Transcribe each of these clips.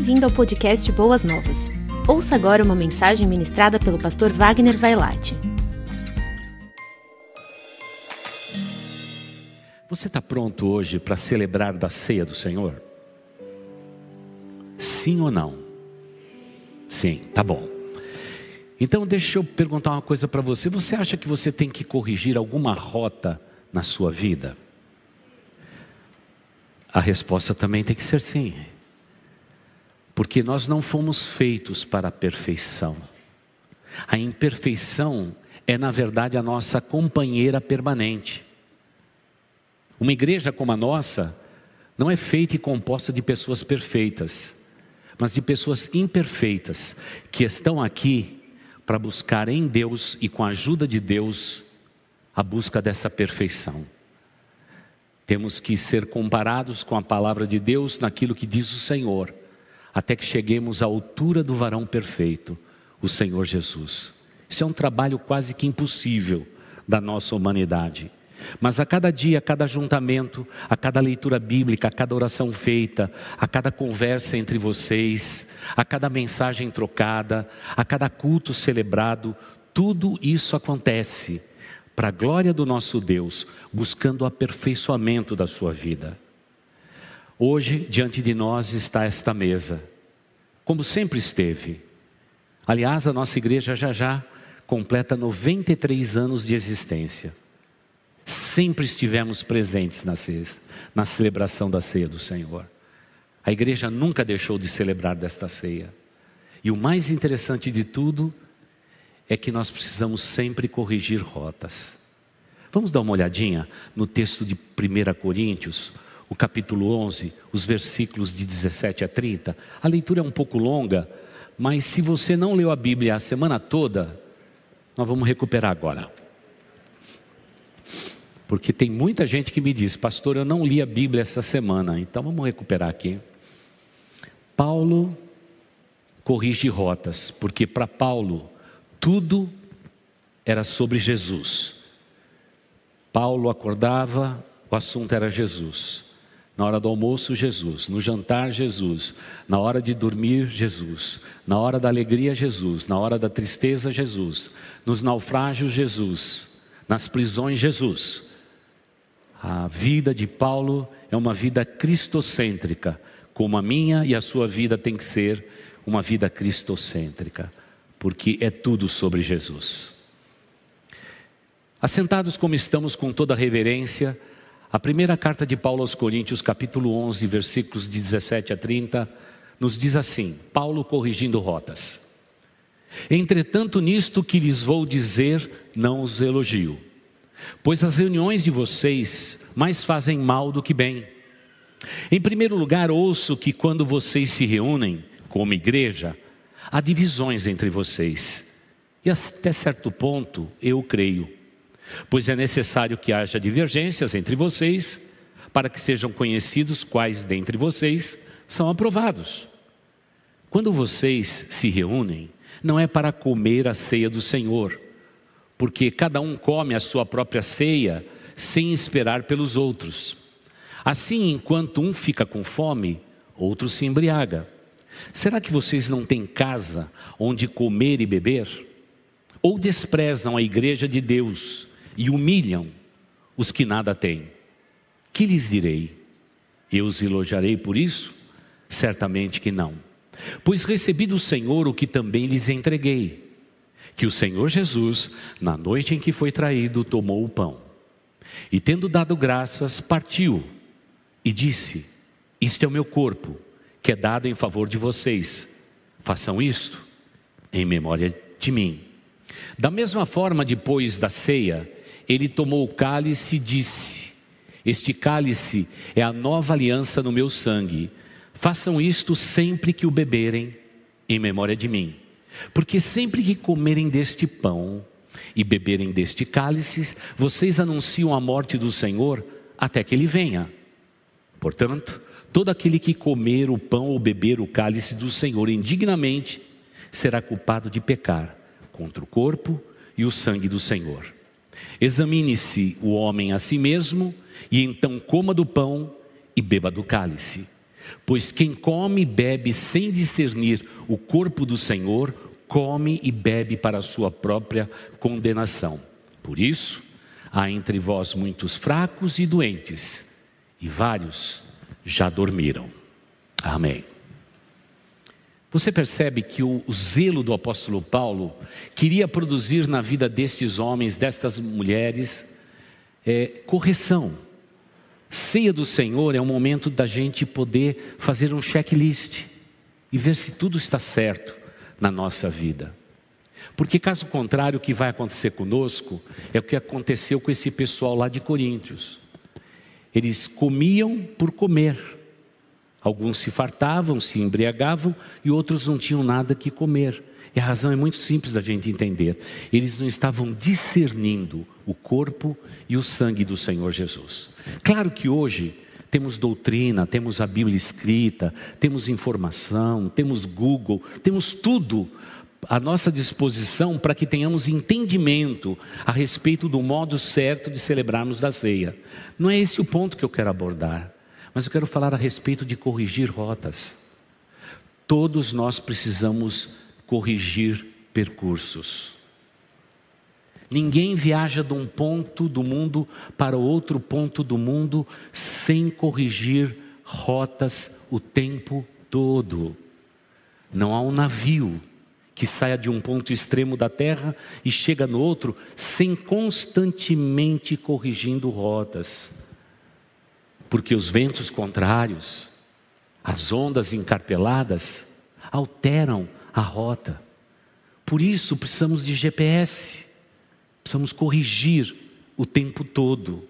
Bem-vindo ao podcast Boas Novas. Ouça agora uma mensagem ministrada pelo pastor Wagner Vailate. Você está pronto hoje para celebrar da ceia do Senhor? Sim ou não? Sim, tá bom. Então deixa eu perguntar uma coisa para você. Você acha que você tem que corrigir alguma rota na sua vida? A resposta também tem que ser sim. Porque nós não fomos feitos para a perfeição. A imperfeição é, na verdade, a nossa companheira permanente. Uma igreja como a nossa não é feita e composta de pessoas perfeitas, mas de pessoas imperfeitas que estão aqui para buscar em Deus e com a ajuda de Deus a busca dessa perfeição. Temos que ser comparados com a palavra de Deus naquilo que diz o Senhor até que cheguemos à altura do varão perfeito, o Senhor Jesus. Isso é um trabalho quase que impossível da nossa humanidade. Mas a cada dia, a cada ajuntamento, a cada leitura bíblica, a cada oração feita, a cada conversa entre vocês, a cada mensagem trocada, a cada culto celebrado, tudo isso acontece para a glória do nosso Deus, buscando o aperfeiçoamento da sua vida. Hoje, diante de nós está esta mesa, como sempre esteve. Aliás, a nossa igreja já já completa 93 anos de existência. Sempre estivemos presentes na, ceia, na celebração da ceia do Senhor. A igreja nunca deixou de celebrar desta ceia. E o mais interessante de tudo é que nós precisamos sempre corrigir rotas. Vamos dar uma olhadinha no texto de 1 Coríntios, o capítulo 11, os versículos de 17 a 30. A leitura é um pouco longa, mas se você não leu a Bíblia a semana toda, nós vamos recuperar agora. Porque tem muita gente que me diz, pastor, eu não li a Bíblia essa semana, então vamos recuperar aqui. Paulo corrige rotas, porque para Paulo tudo era sobre Jesus. Paulo acordava, o assunto era Jesus. Na hora do almoço, Jesus. No jantar, Jesus. Na hora de dormir, Jesus. Na hora da alegria, Jesus. Na hora da tristeza, Jesus. Nos naufrágios, Jesus. Nas prisões, Jesus. A vida de Paulo é uma vida cristocêntrica, como a minha e a sua vida tem que ser uma vida cristocêntrica, porque é tudo sobre Jesus. Assentados como estamos com toda reverência, a primeira carta de Paulo aos Coríntios, capítulo 11, versículos de 17 a 30, nos diz assim: Paulo corrigindo rotas. Entretanto, nisto que lhes vou dizer, não os elogio, pois as reuniões de vocês mais fazem mal do que bem. Em primeiro lugar, ouço que quando vocês se reúnem como igreja, há divisões entre vocês. E até certo ponto eu creio pois é necessário que haja divergências entre vocês, para que sejam conhecidos quais dentre vocês são aprovados. Quando vocês se reúnem, não é para comer a ceia do Senhor, porque cada um come a sua própria ceia sem esperar pelos outros. Assim, enquanto um fica com fome, outro se embriaga. Será que vocês não têm casa onde comer e beber? Ou desprezam a igreja de Deus e humilham os que nada têm. Que lhes direi? Eu os elogiarei por isso? Certamente que não. Pois recebi do Senhor o que também lhes entreguei: que o Senhor Jesus, na noite em que foi traído, tomou o pão e, tendo dado graças, partiu e disse: Isto é o meu corpo, que é dado em favor de vocês. Façam isto em memória de mim. Da mesma forma, depois da ceia, ele tomou o cálice e disse: Este cálice é a nova aliança no meu sangue. Façam isto sempre que o beberem, em memória de mim. Porque sempre que comerem deste pão e beberem deste cálice, vocês anunciam a morte do Senhor até que ele venha. Portanto, todo aquele que comer o pão ou beber o cálice do Senhor indignamente será culpado de pecar contra o corpo e o sangue do Senhor. Examine-se o homem a si mesmo, e então coma do pão e beba do cálice. Pois quem come e bebe sem discernir o corpo do Senhor, come e bebe para a sua própria condenação. Por isso, há entre vós muitos fracos e doentes, e vários já dormiram. Amém. Você percebe que o, zelo do apóstolo Paulo queria produzir na vida destes homens, destas mulheres, é, correção. Ceia do Senhor é um momento da gente poder fazer um checklist e ver se tudo está certo na nossa vida. Porque, caso contrário, o que vai acontecer conosco é o que aconteceu com esse pessoal lá de Coríntios. Eles comiam por comer Alguns se fartavam, se embriagavam e outros não tinham nada que comer. E a razão é muito simples da gente entender. Eles não estavam discernindo o corpo e o sangue do Senhor Jesus. Claro que hoje temos doutrina, temos a Bíblia escrita, temos informação, temos Google, temos tudo à nossa disposição para que tenhamos entendimento a respeito do modo certo de celebrarmos da ceia. Não é esse o ponto que eu quero abordar. Mas eu quero falar a respeito de corrigir rotas. Todos nós precisamos corrigir percursos. Ninguém viaja de um ponto do mundo para outro ponto do mundo sem corrigir rotas o tempo todo. Não há um navio que saia de um ponto extremo da terra e chega no outro sem constantemente corrigindo rotas porque os ventos contrários, as ondas encarpeladas, alteram a rota. Por isso precisamos de GPS, precisamos corrigir o tempo todo.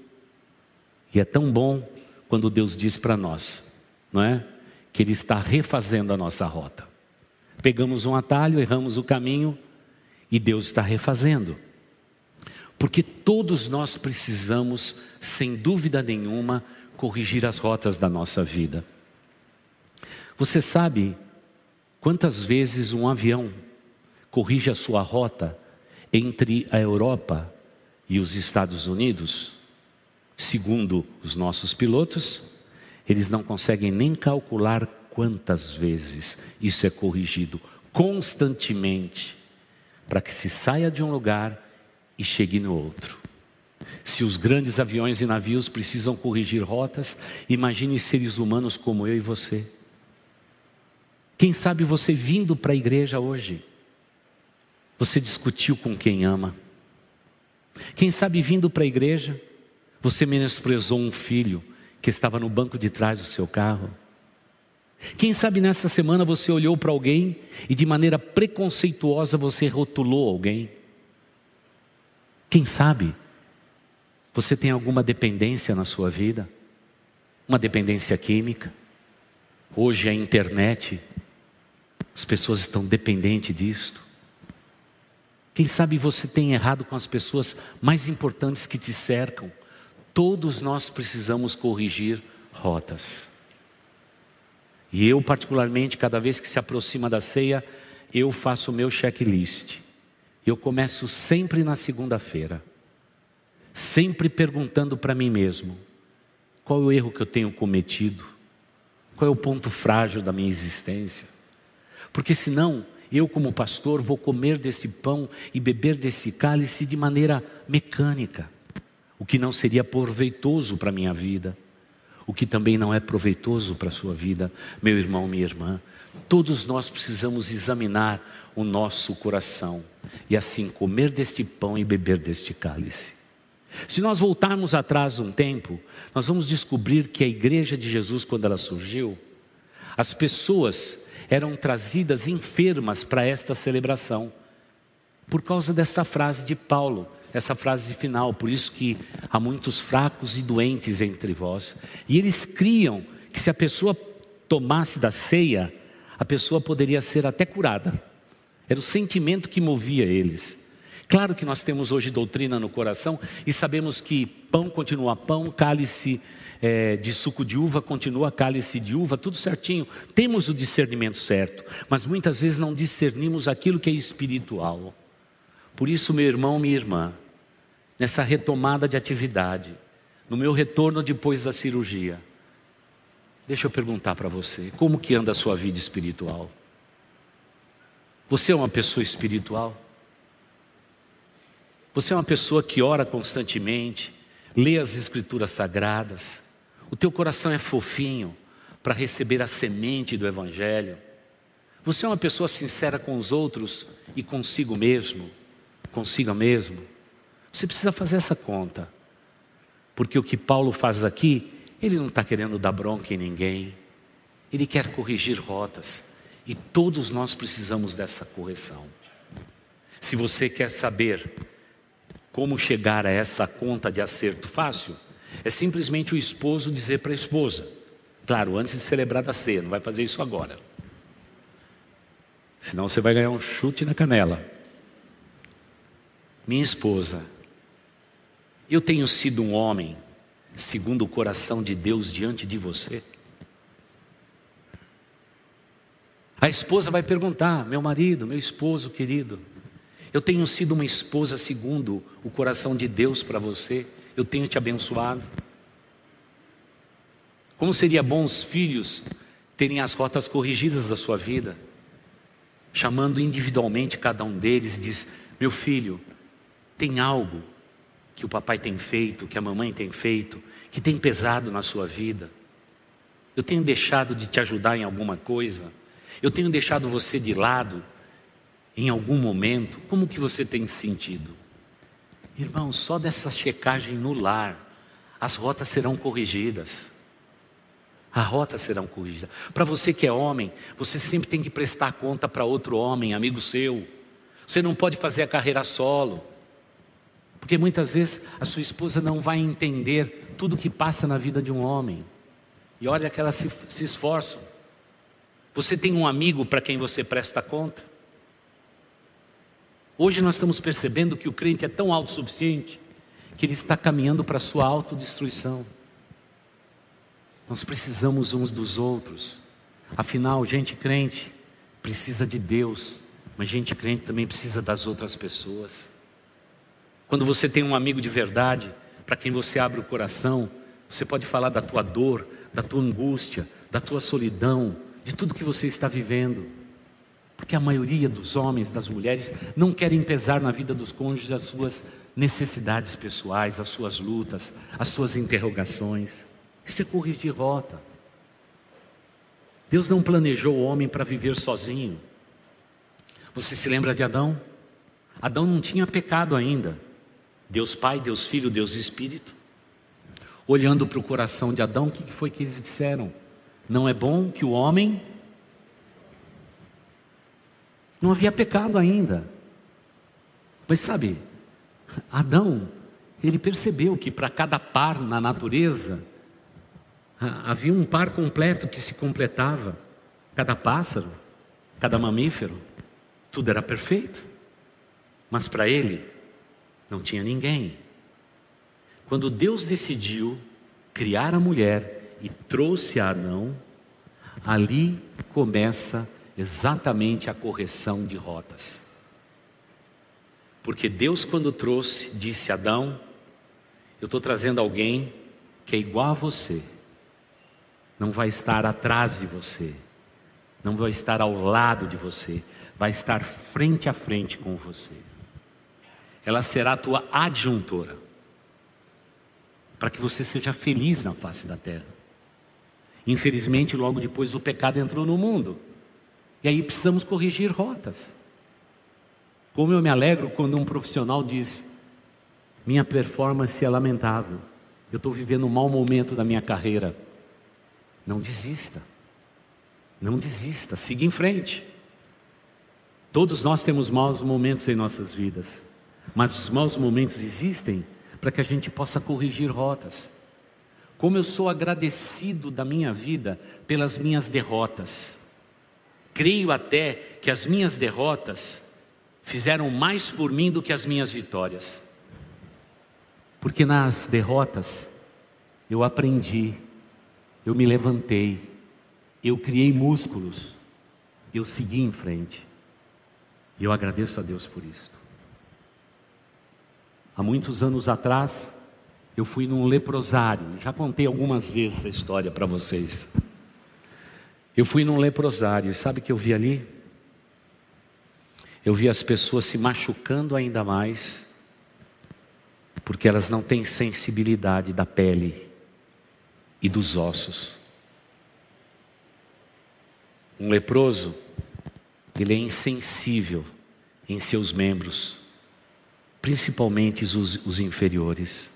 E é tão bom quando Deus diz para nós, não é? Que Ele está refazendo a nossa rota. Pegamos um atalho, erramos o caminho e Deus está refazendo. Porque todos nós precisamos, sem dúvida nenhuma, corrigir as rotas da nossa vida. Você sabe quantas vezes um avião corrige a sua rota entre a Europa e os Estados Unidos? Segundo os nossos pilotos, eles não conseguem nem calcular quantas vezes isso é corrigido constantemente para que se saia de um lugar e chegue no outro. Se os grandes aviões e navios precisam corrigir rotas, imagine seres humanos como eu e você. Quem sabe você vindo para a igreja hoje, você discutiu com quem ama. Quem sabe vindo para a igreja, você menosprezou um filho que estava no banco de trás do seu carro. Quem sabe nessa semana você olhou para alguém e de maneira preconceituosa você rotulou alguém. Quem sabe você tem alguma dependência na sua vida? Uma dependência química? Hoje a internet, as pessoas estão dependentes disto. Quem sabe você tem errado com as pessoas mais importantes que te cercam? Todos nós precisamos corrigir rotas. E eu, particularmente, cada vez que se aproxima da ceia, eu faço o meu checklist. Eu começo sempre na segunda-feira sempre perguntando para mim mesmo: qual é o erro que eu tenho cometido? Qual é o ponto frágil da minha existência? Porque senão, eu, como pastor, vou comer desse pão e beber desse cálice de maneira mecânica, o que não seria proveitoso para a minha vida, o que também não é proveitoso para a sua vida, meu irmão, minha irmã. Todos nós precisamos examinar o nosso coração e assim comer deste pão e beber deste cálice. Se nós voltarmos atrás um tempo, nós vamos descobrir que a igreja de Jesus, quando ela surgiu, as pessoas eram trazidas enfermas para esta celebração, por causa desta frase de Paulo, essa frase final, por isso que há muitos fracos e doentes entre vós. E eles criam que se a pessoa tomasse da ceia, a pessoa poderia ser até curada. Era o sentimento que movia eles. Claro que nós temos hoje doutrina no coração e sabemos que pão continua pão, cálice é, de suco de uva continua cálice de uva, tudo certinho. Temos o discernimento certo, mas muitas vezes não discernimos aquilo que é espiritual. Por isso, meu irmão, minha irmã, nessa retomada de atividade, no meu retorno depois da cirurgia, Deixa eu perguntar para você, como que anda a sua vida espiritual? Você é uma pessoa espiritual? Você é uma pessoa que ora constantemente, lê as escrituras sagradas, o teu coração é fofinho para receber a semente do evangelho. Você é uma pessoa sincera com os outros e consigo mesmo, consiga mesmo. Você precisa fazer essa conta, porque o que Paulo faz aqui, ele não está querendo dar bronca em ninguém, ele quer corrigir rotas e todos nós precisamos dessa correção. Se você quer saber como chegar a essa conta de acerto fácil, é simplesmente o esposo dizer para a esposa, claro, antes de celebrar a ceia, não vai fazer isso agora. Senão você vai ganhar um chute na canela. Minha esposa, eu tenho sido um homem segundo o coração de Deus diante de você? A esposa vai perguntar: meu marido, meu esposo querido, eu tenho sido uma esposa segundo o coração de Deus para você? Eu tenho te abençoado? Como seria bom os filhos terem as rotas corrigidas da sua vida? Chamando individualmente cada um deles, diz: Meu filho, tem algo que o papai tem feito, que a mamãe tem feito, que tem pesado na sua vida? Eu tenho deixado de te ajudar em alguma coisa? Eu tenho deixado você de lado em algum momento? Como que você tem sentido? Irmão, só dessa checagem no lar, as rotas serão corrigidas. A rota serão corrigidas. Para você que é homem, você sempre tem que prestar conta para outro homem, amigo seu. Você não pode fazer a carreira solo. Porque muitas vezes a sua esposa não vai entender tudo que passa na vida de um homem. E olha que elas se, se esforçam. Você tem um amigo para quem você presta conta? Hoje nós estamos percebendo que o crente é tão autossuficiente que ele está caminhando para a sua autodestruição. Nós precisamos uns dos outros. Afinal, gente crente precisa de Deus, mas gente crente também precisa das outras pessoas. Quando você tem um amigo de verdade, para quem você abre o coração, você pode falar da tua dor, da tua angústia, da tua solidão, de tudo que você está vivendo. Porque a maioria dos homens, das mulheres, não querem pesar na vida dos cônjuges as suas necessidades pessoais, as suas lutas, as suas interrogações. Isso é corrigir rota. Deus não planejou o homem para viver sozinho. Você se lembra de Adão? Adão não tinha pecado ainda. Deus Pai, Deus Filho, Deus Espírito. Olhando para o coração de Adão, o que foi que eles disseram? Não é bom que o homem. Não havia pecado ainda. Mas sabe, Adão, ele percebeu que para cada par na natureza, havia um par completo que se completava. Cada pássaro, cada mamífero, tudo era perfeito. Mas para ele, não tinha ninguém. Quando Deus decidiu criar a mulher e trouxe a Adão, ali começa exatamente a correção de rotas. Porque Deus, quando trouxe, disse a Adão: Eu estou trazendo alguém que é igual a você, não vai estar atrás de você, não vai estar ao lado de você, vai estar frente a frente com você ela será a tua adjuntora, para que você seja feliz na face da terra. Infelizmente, logo depois o pecado entrou no mundo, e aí precisamos corrigir rotas. Como eu me alegro quando um profissional diz: minha performance é lamentável, eu estou vivendo um mau momento da minha carreira. Não desista, não desista, siga em frente. Todos nós temos maus momentos em nossas vidas. Mas os maus momentos existem para que a gente possa corrigir rotas. Como eu sou agradecido da minha vida pelas minhas derrotas. Creio até que as minhas derrotas fizeram mais por mim do que as minhas vitórias. Porque nas derrotas eu aprendi, eu me levantei, eu criei músculos, eu segui em frente. E eu agradeço a Deus por isso. Há muitos anos atrás, eu fui num leprosário, já contei algumas vezes essa história para vocês. Eu fui num leprosário, sabe o que eu vi ali? Eu vi as pessoas se machucando ainda mais, porque elas não têm sensibilidade da pele e dos ossos. Um leproso, ele é insensível em seus membros, principalmente os, os inferiores.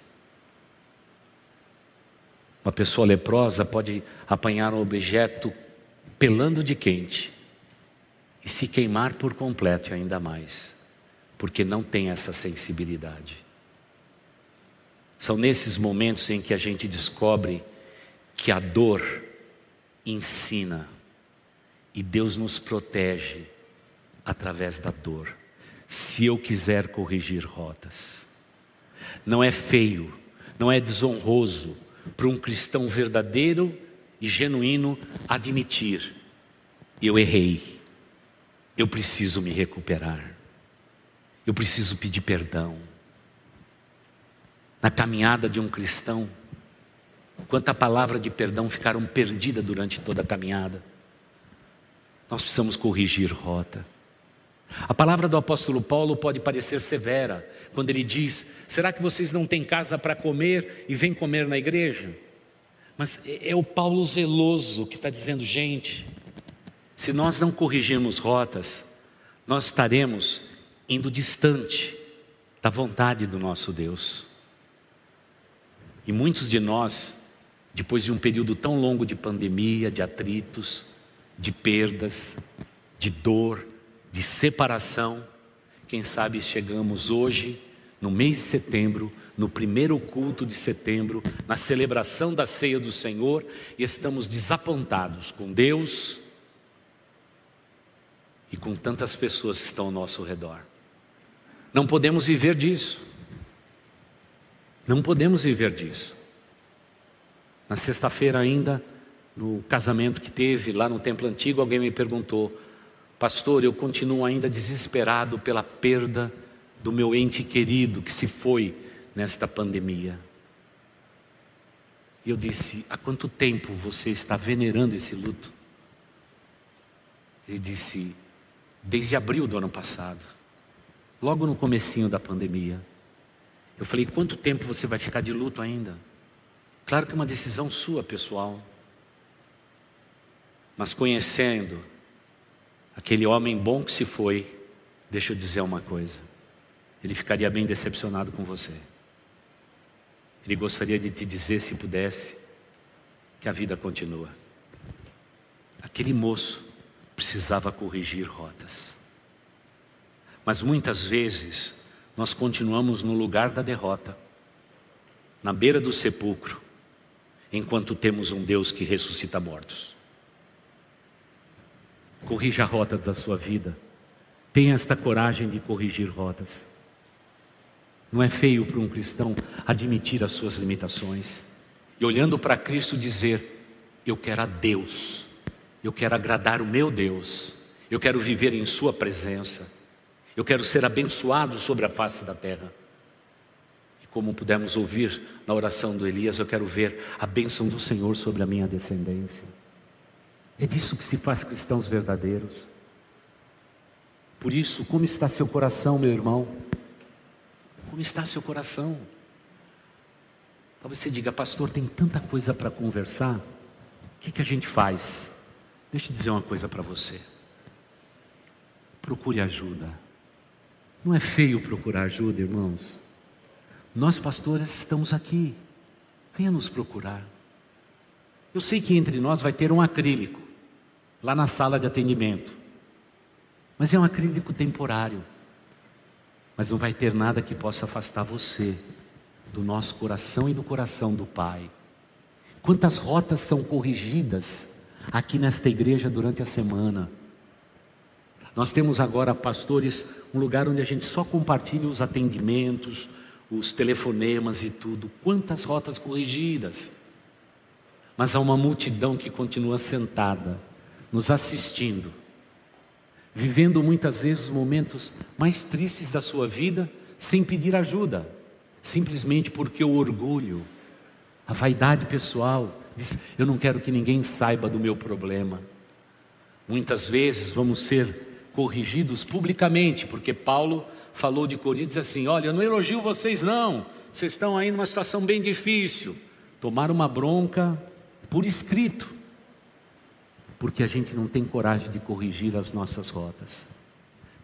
Uma pessoa leprosa pode apanhar um objeto pelando de quente e se queimar por completo ainda mais, porque não tem essa sensibilidade. São nesses momentos em que a gente descobre que a dor ensina e Deus nos protege através da dor. Se eu quiser corrigir rotas, não é feio, não é desonroso para um cristão verdadeiro e genuíno admitir: eu errei, eu preciso me recuperar, eu preciso pedir perdão. Na caminhada de um cristão, quanta palavra de perdão ficaram perdida durante toda a caminhada. Nós precisamos corrigir rota. A palavra do apóstolo Paulo pode parecer severa, quando ele diz: Será que vocês não têm casa para comer e vêm comer na igreja? Mas é, é o Paulo zeloso que está dizendo: gente, se nós não corrigirmos rotas, nós estaremos indo distante da vontade do nosso Deus. E muitos de nós, depois de um período tão longo de pandemia, de atritos, de perdas, de dor, de separação. Quem sabe chegamos hoje, no mês de setembro, no primeiro culto de setembro, na celebração da ceia do Senhor, e estamos desapontados com Deus e com tantas pessoas que estão ao nosso redor. Não podemos viver disso. Não podemos viver disso. Na sexta-feira ainda, no casamento que teve lá no templo antigo, alguém me perguntou: Pastor, eu continuo ainda desesperado pela perda do meu ente querido que se foi nesta pandemia. E eu disse: Há quanto tempo você está venerando esse luto? Ele disse: Desde abril do ano passado, logo no comecinho da pandemia. Eu falei: Quanto tempo você vai ficar de luto ainda? Claro que é uma decisão sua, pessoal. Mas conhecendo aquele homem bom que se foi, deixa eu dizer uma coisa: ele ficaria bem decepcionado com você. Ele gostaria de te dizer, se pudesse, que a vida continua. Aquele moço precisava corrigir rotas. Mas muitas vezes nós continuamos no lugar da derrota, na beira do sepulcro, enquanto temos um Deus que ressuscita mortos. Corrija rotas da sua vida. Tenha esta coragem de corrigir rotas. Não é feio para um cristão admitir as suas limitações e olhando para Cristo dizer: Eu quero a Deus, eu quero agradar o meu Deus, eu quero viver em Sua presença, eu quero ser abençoado sobre a face da terra. E como pudemos ouvir na oração do Elias, eu quero ver a bênção do Senhor sobre a minha descendência. É disso que se faz cristãos verdadeiros. Por isso, como está seu coração, meu irmão? Como está seu coração? Talvez você diga, pastor, tem tanta coisa para conversar, o que, que a gente faz? Deixa eu dizer uma coisa para você. Procure ajuda. Não é feio procurar ajuda, irmãos. Nós, pastores, estamos aqui. Venha nos procurar. Eu sei que entre nós vai ter um acrílico lá na sala de atendimento. Mas é um acrílico temporário. Mas não vai ter nada que possa afastar você do nosso coração e do coração do Pai. Quantas rotas são corrigidas aqui nesta igreja durante a semana? Nós temos agora, pastores, um lugar onde a gente só compartilha os atendimentos, os telefonemas e tudo. Quantas rotas corrigidas! Mas há uma multidão que continua sentada nos assistindo, vivendo muitas vezes os momentos mais tristes da sua vida sem pedir ajuda, simplesmente porque o orgulho, a vaidade pessoal, diz: Eu não quero que ninguém saiba do meu problema, Muitas vezes vamos ser corrigidos publicamente, porque Paulo falou de Coríntios assim: Olha, eu não elogio vocês, não, vocês estão aí numa situação bem difícil. Tomar uma bronca por escrito, porque a gente não tem coragem de corrigir as nossas rotas,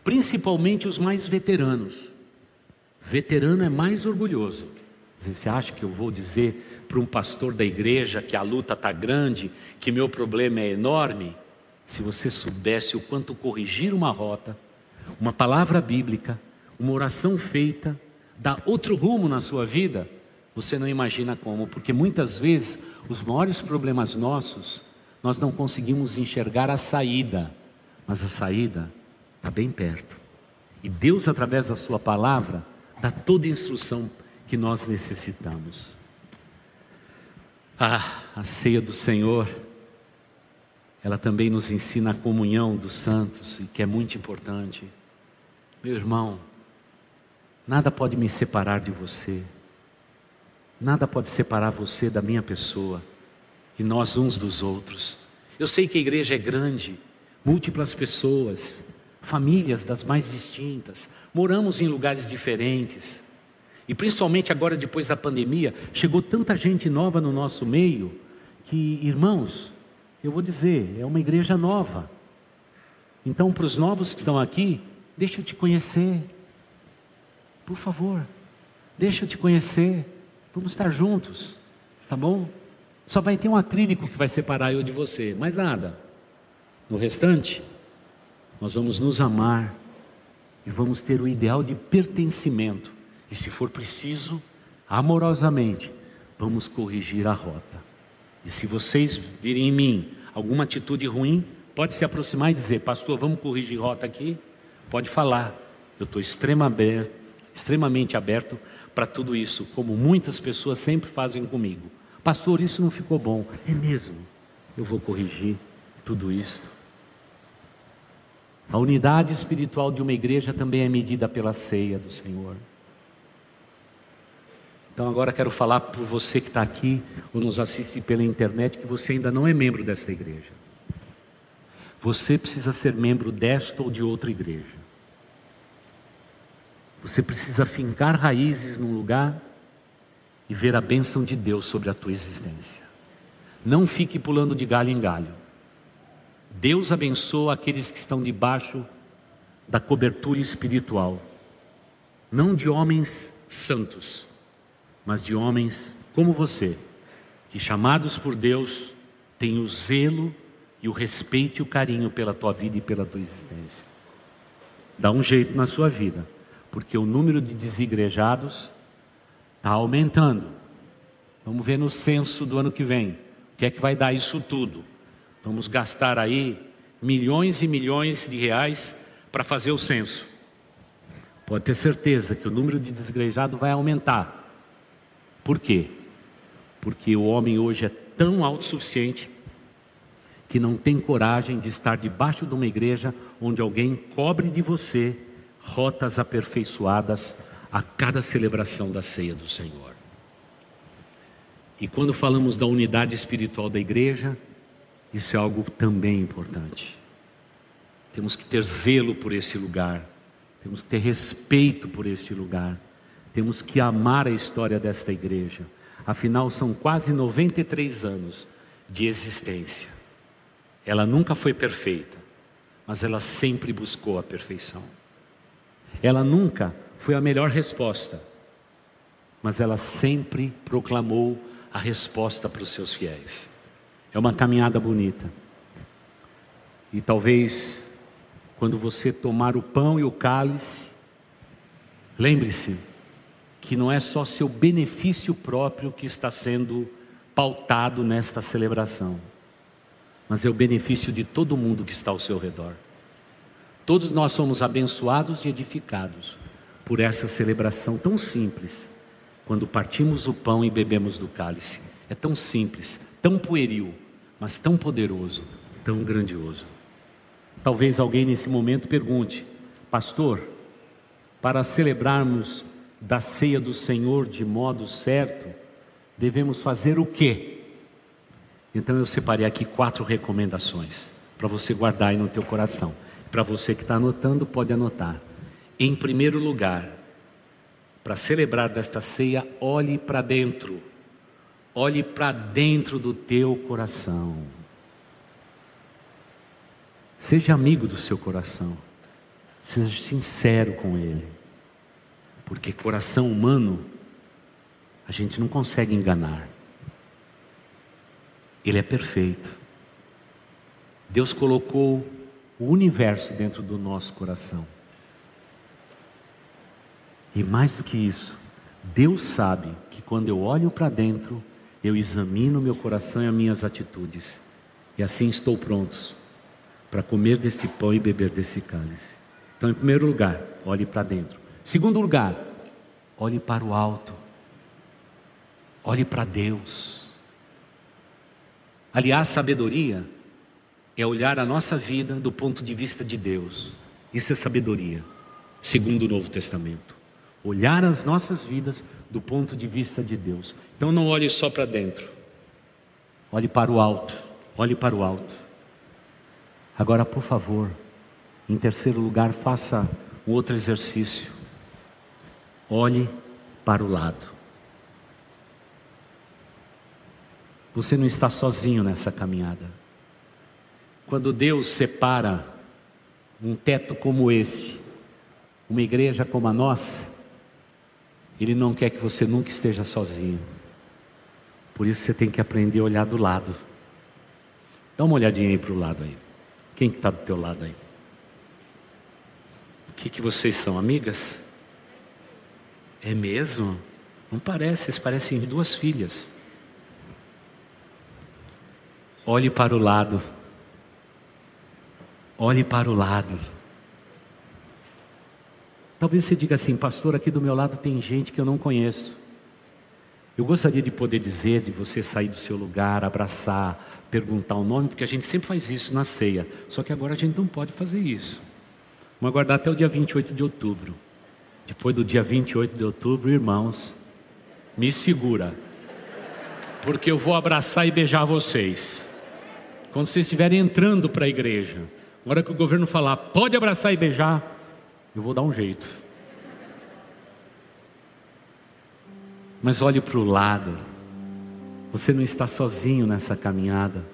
principalmente os mais veteranos. Veterano é mais orgulhoso. Você acha que eu vou dizer para um pastor da igreja que a luta está grande, que meu problema é enorme? Se você soubesse o quanto corrigir uma rota, uma palavra bíblica, uma oração feita, dá outro rumo na sua vida, você não imagina como, porque muitas vezes os maiores problemas nossos, nós não conseguimos enxergar a saída, mas a saída está bem perto. E Deus, através da Sua palavra, dá toda a instrução que nós necessitamos. Ah, a ceia do Senhor, ela também nos ensina a comunhão dos santos, e que é muito importante. Meu irmão, nada pode me separar de você, nada pode separar você da minha pessoa, e nós uns dos outros. Eu sei que a igreja é grande, múltiplas pessoas, famílias das mais distintas, moramos em lugares diferentes. E principalmente agora, depois da pandemia, chegou tanta gente nova no nosso meio que, irmãos, eu vou dizer, é uma igreja nova. Então, para os novos que estão aqui, deixa eu te conhecer. Por favor, deixa eu te conhecer. Vamos estar juntos, tá bom? Só vai ter um acrílico que vai separar eu de você, mais nada. No restante, nós vamos nos amar e vamos ter o ideal de pertencimento. E se for preciso, amorosamente, vamos corrigir a rota. E se vocês virem em mim alguma atitude ruim, pode se aproximar e dizer: Pastor, vamos corrigir rota aqui? Pode falar. Eu estou extremamente aberto para tudo isso, como muitas pessoas sempre fazem comigo. Pastor, isso não ficou bom. É mesmo. Eu vou corrigir tudo isso. A unidade espiritual de uma igreja também é medida pela ceia do Senhor. Então agora quero falar para você que está aqui ou nos assiste pela internet que você ainda não é membro desta igreja. Você precisa ser membro desta ou de outra igreja. Você precisa fincar raízes num lugar e ver a bênção de Deus sobre a tua existência. Não fique pulando de galho em galho. Deus abençoa aqueles que estão debaixo da cobertura espiritual, não de homens santos, mas de homens como você, que chamados por Deus têm o zelo e o respeito e o carinho pela tua vida e pela tua existência. Dá um jeito na sua vida, porque o número de desigrejados está aumentando. Vamos ver no censo do ano que vem. O que é que vai dar isso tudo? Vamos gastar aí milhões e milhões de reais para fazer o censo. Pode ter certeza que o número de desigrejados vai aumentar. Por quê? Porque o homem hoje é tão autossuficiente que não tem coragem de estar debaixo de uma igreja onde alguém cobre de você rotas aperfeiçoadas a cada celebração da ceia do Senhor. E quando falamos da unidade espiritual da igreja, isso é algo também importante. Temos que ter zelo por esse lugar, temos que ter respeito por esse lugar, temos que amar a história desta igreja. Afinal, são quase 93 anos de existência. Ela nunca foi perfeita, mas ela sempre buscou a perfeição. Ela nunca foi a melhor resposta, mas ela sempre proclamou a resposta para os seus fiéis. É uma caminhada bonita. E talvez, quando você tomar o pão e o cálice, lembre-se que não é só seu benefício próprio que está sendo pautado nesta celebração, mas é o benefício de todo mundo que está ao seu redor. Todos nós somos abençoados e edificados por essa celebração tão simples, quando partimos o pão e bebemos do cálice. É tão simples, tão pueril, mas tão poderoso, tão grandioso. Talvez alguém nesse momento pergunte, pastor, para celebrarmos da ceia do Senhor de modo certo, devemos fazer o quê? Então eu separei aqui quatro recomendações. para você guardar aí no teu coração. Para você que está anotando, pode anotar. Em primeiro lugar, para celebrar desta ceia, olhe para dentro. Olhe para dentro do teu coração. Seja amigo do seu coração. Seja sincero com ele. Porque coração humano a gente não consegue enganar. Ele é perfeito. Deus colocou o universo dentro do nosso coração. E mais do que isso, Deus sabe que quando eu olho para dentro, eu examino meu coração e as minhas atitudes. E assim estou prontos para comer deste pão e beber desse cálice. Então, em primeiro lugar, olhe para dentro. Segundo lugar, olhe para o alto. Olhe para Deus. Aliás, sabedoria é olhar a nossa vida do ponto de vista de Deus. Isso é sabedoria, segundo o Novo Testamento. Olhar as nossas vidas do ponto de vista de Deus. Então não olhe só para dentro. Olhe para o alto. Olhe para o alto. Agora, por favor, em terceiro lugar, faça um outro exercício. Olhe para o lado. Você não está sozinho nessa caminhada. Quando Deus separa um teto como este, uma igreja como a nossa, Ele não quer que você nunca esteja sozinho. Por isso você tem que aprender a olhar do lado. Dá uma olhadinha aí para o lado aí. Quem que está do teu lado aí? O que, que vocês são, amigas? É mesmo? Não parece, vocês parecem duas filhas. Olhe para o lado. Olhe para o lado. Talvez você diga assim, pastor, aqui do meu lado tem gente que eu não conheço. Eu gostaria de poder dizer, de você sair do seu lugar, abraçar, perguntar o nome, porque a gente sempre faz isso na ceia. Só que agora a gente não pode fazer isso. Vamos aguardar até o dia 28 de outubro. Depois do dia 28 de outubro, irmãos, me segura, porque eu vou abraçar e beijar vocês. Quando vocês estiverem entrando para a igreja, na hora que o governo falar, pode abraçar e beijar, eu vou dar um jeito. Mas olhe para o lado, você não está sozinho nessa caminhada.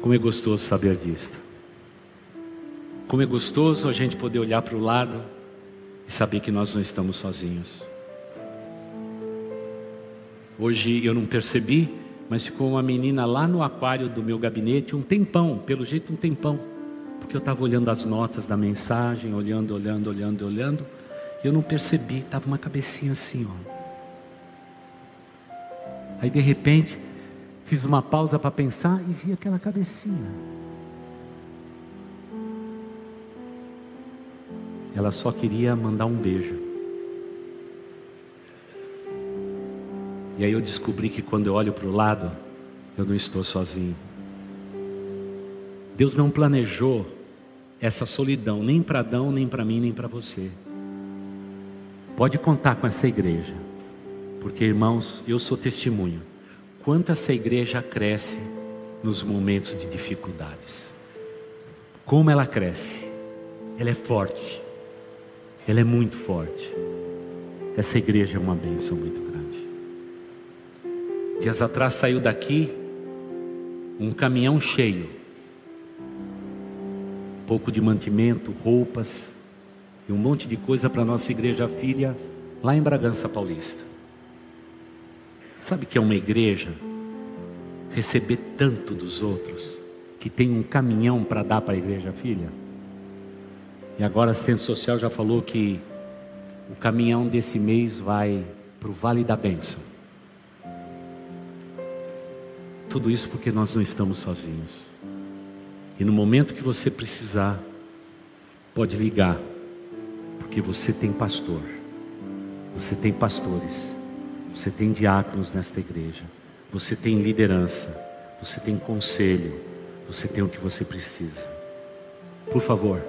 Como é gostoso saber disto. Como é gostoso a gente poder olhar para o lado e saber que nós não estamos sozinhos. Hoje eu não percebi, mas ficou uma menina lá no aquário do meu gabinete um tempão, pelo jeito um tempão, porque eu estava olhando as notas da mensagem, olhando, olhando, olhando, olhando, e eu não percebi, estava uma cabecinha assim, ó. Aí de repente fiz uma pausa para pensar e vi aquela cabecinha. Ela só queria mandar um beijo. E aí eu descobri que quando eu olho para o lado, eu não estou sozinho. Deus não planejou essa solidão, nem para Adão, nem para mim, nem para você. Pode contar com essa igreja, porque irmãos, eu sou testemunho. Quanto essa igreja cresce nos momentos de dificuldades. Como ela cresce. Ela é forte. Ela é muito forte. Essa igreja é uma bênção muito grande. Dias atrás saiu daqui um caminhão cheio, pouco de mantimento, roupas e um monte de coisa para nossa igreja filha lá em Bragança Paulista. Sabe que é uma igreja receber tanto dos outros que tem um caminhão para dar para a igreja filha? E agora a assistente social já falou que o caminhão desse mês vai para o Vale da Bênção. Tudo isso porque nós não estamos sozinhos. E no momento que você precisar, pode ligar, porque você tem pastor, você tem pastores, você tem diáconos nesta igreja, você tem liderança, você tem conselho, você tem o que você precisa. Por favor,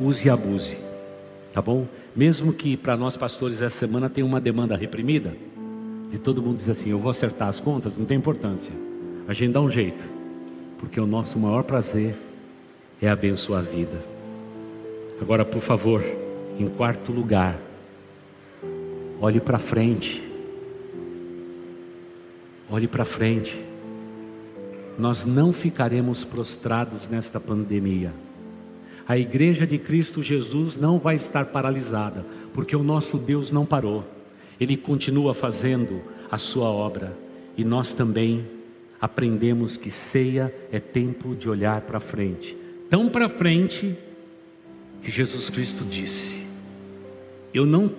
use e abuse, tá bom? Mesmo que para nós pastores essa semana tenha uma demanda reprimida, de todo mundo diz assim: eu vou acertar as contas, não tem importância. A gente dá um jeito. Porque o nosso maior prazer é abençoar a vida. Agora, por favor, em quarto lugar, olhe para frente. Olhe para frente. Nós não ficaremos prostrados nesta pandemia. A igreja de Cristo Jesus não vai estar paralisada, porque o nosso Deus não parou. Ele continua fazendo a sua obra e nós também aprendemos que ceia é tempo de olhar para frente. Tão para frente que Jesus Cristo disse: Eu não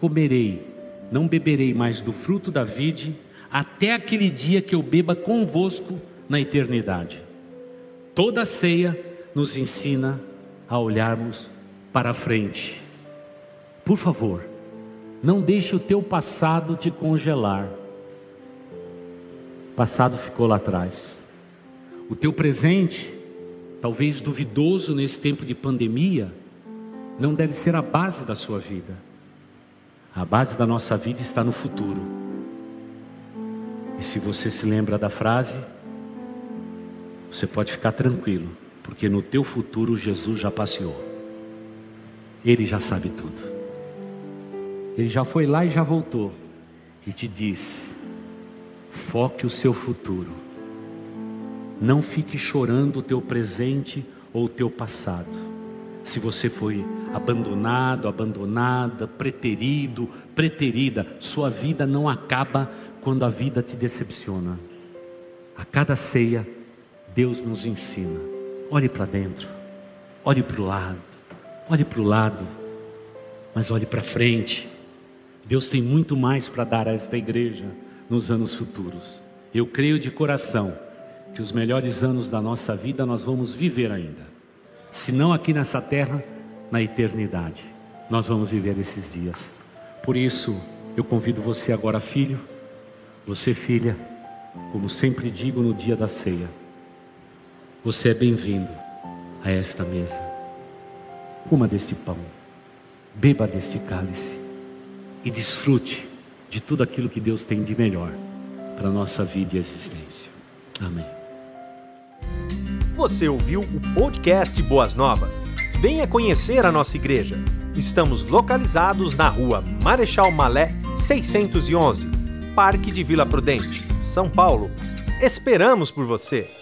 comerei, não beberei mais do fruto da vide até aquele dia que eu beba convosco na eternidade. Toda ceia nos ensina a olharmos para frente. Por favor, não deixe o teu passado te congelar. Passado ficou lá atrás. O teu presente, talvez duvidoso nesse tempo de pandemia, não deve ser a base da sua vida. A base da nossa vida está no futuro. E se você se lembra da frase, você pode ficar tranquilo porque no teu futuro Jesus já passeou. Ele já sabe tudo. Ele já foi lá e já voltou. E te diz: foque o seu futuro. Não fique chorando o teu presente ou o teu passado. Se você foi abandonado, abandonada, preterido, preterida, sua vida não acaba quando a vida te decepciona. A cada ceia, Deus nos ensina Olhe para dentro, olhe para o lado, olhe para o lado, mas olhe para frente. Deus tem muito mais para dar a esta igreja nos anos futuros. Eu creio de coração que os melhores anos da nossa vida nós vamos viver ainda. Se não aqui nessa terra, na eternidade. Nós vamos viver esses dias. Por isso, eu convido você agora, filho, você, filha, como sempre digo no dia da ceia você é bem-vindo a esta mesa. Coma deste pão, beba deste cálice e desfrute de tudo aquilo que Deus tem de melhor para a nossa vida e existência. Amém. Você ouviu o podcast Boas Novas? Venha conhecer a nossa igreja. Estamos localizados na rua Marechal Malé 611, Parque de Vila Prudente, São Paulo. Esperamos por você!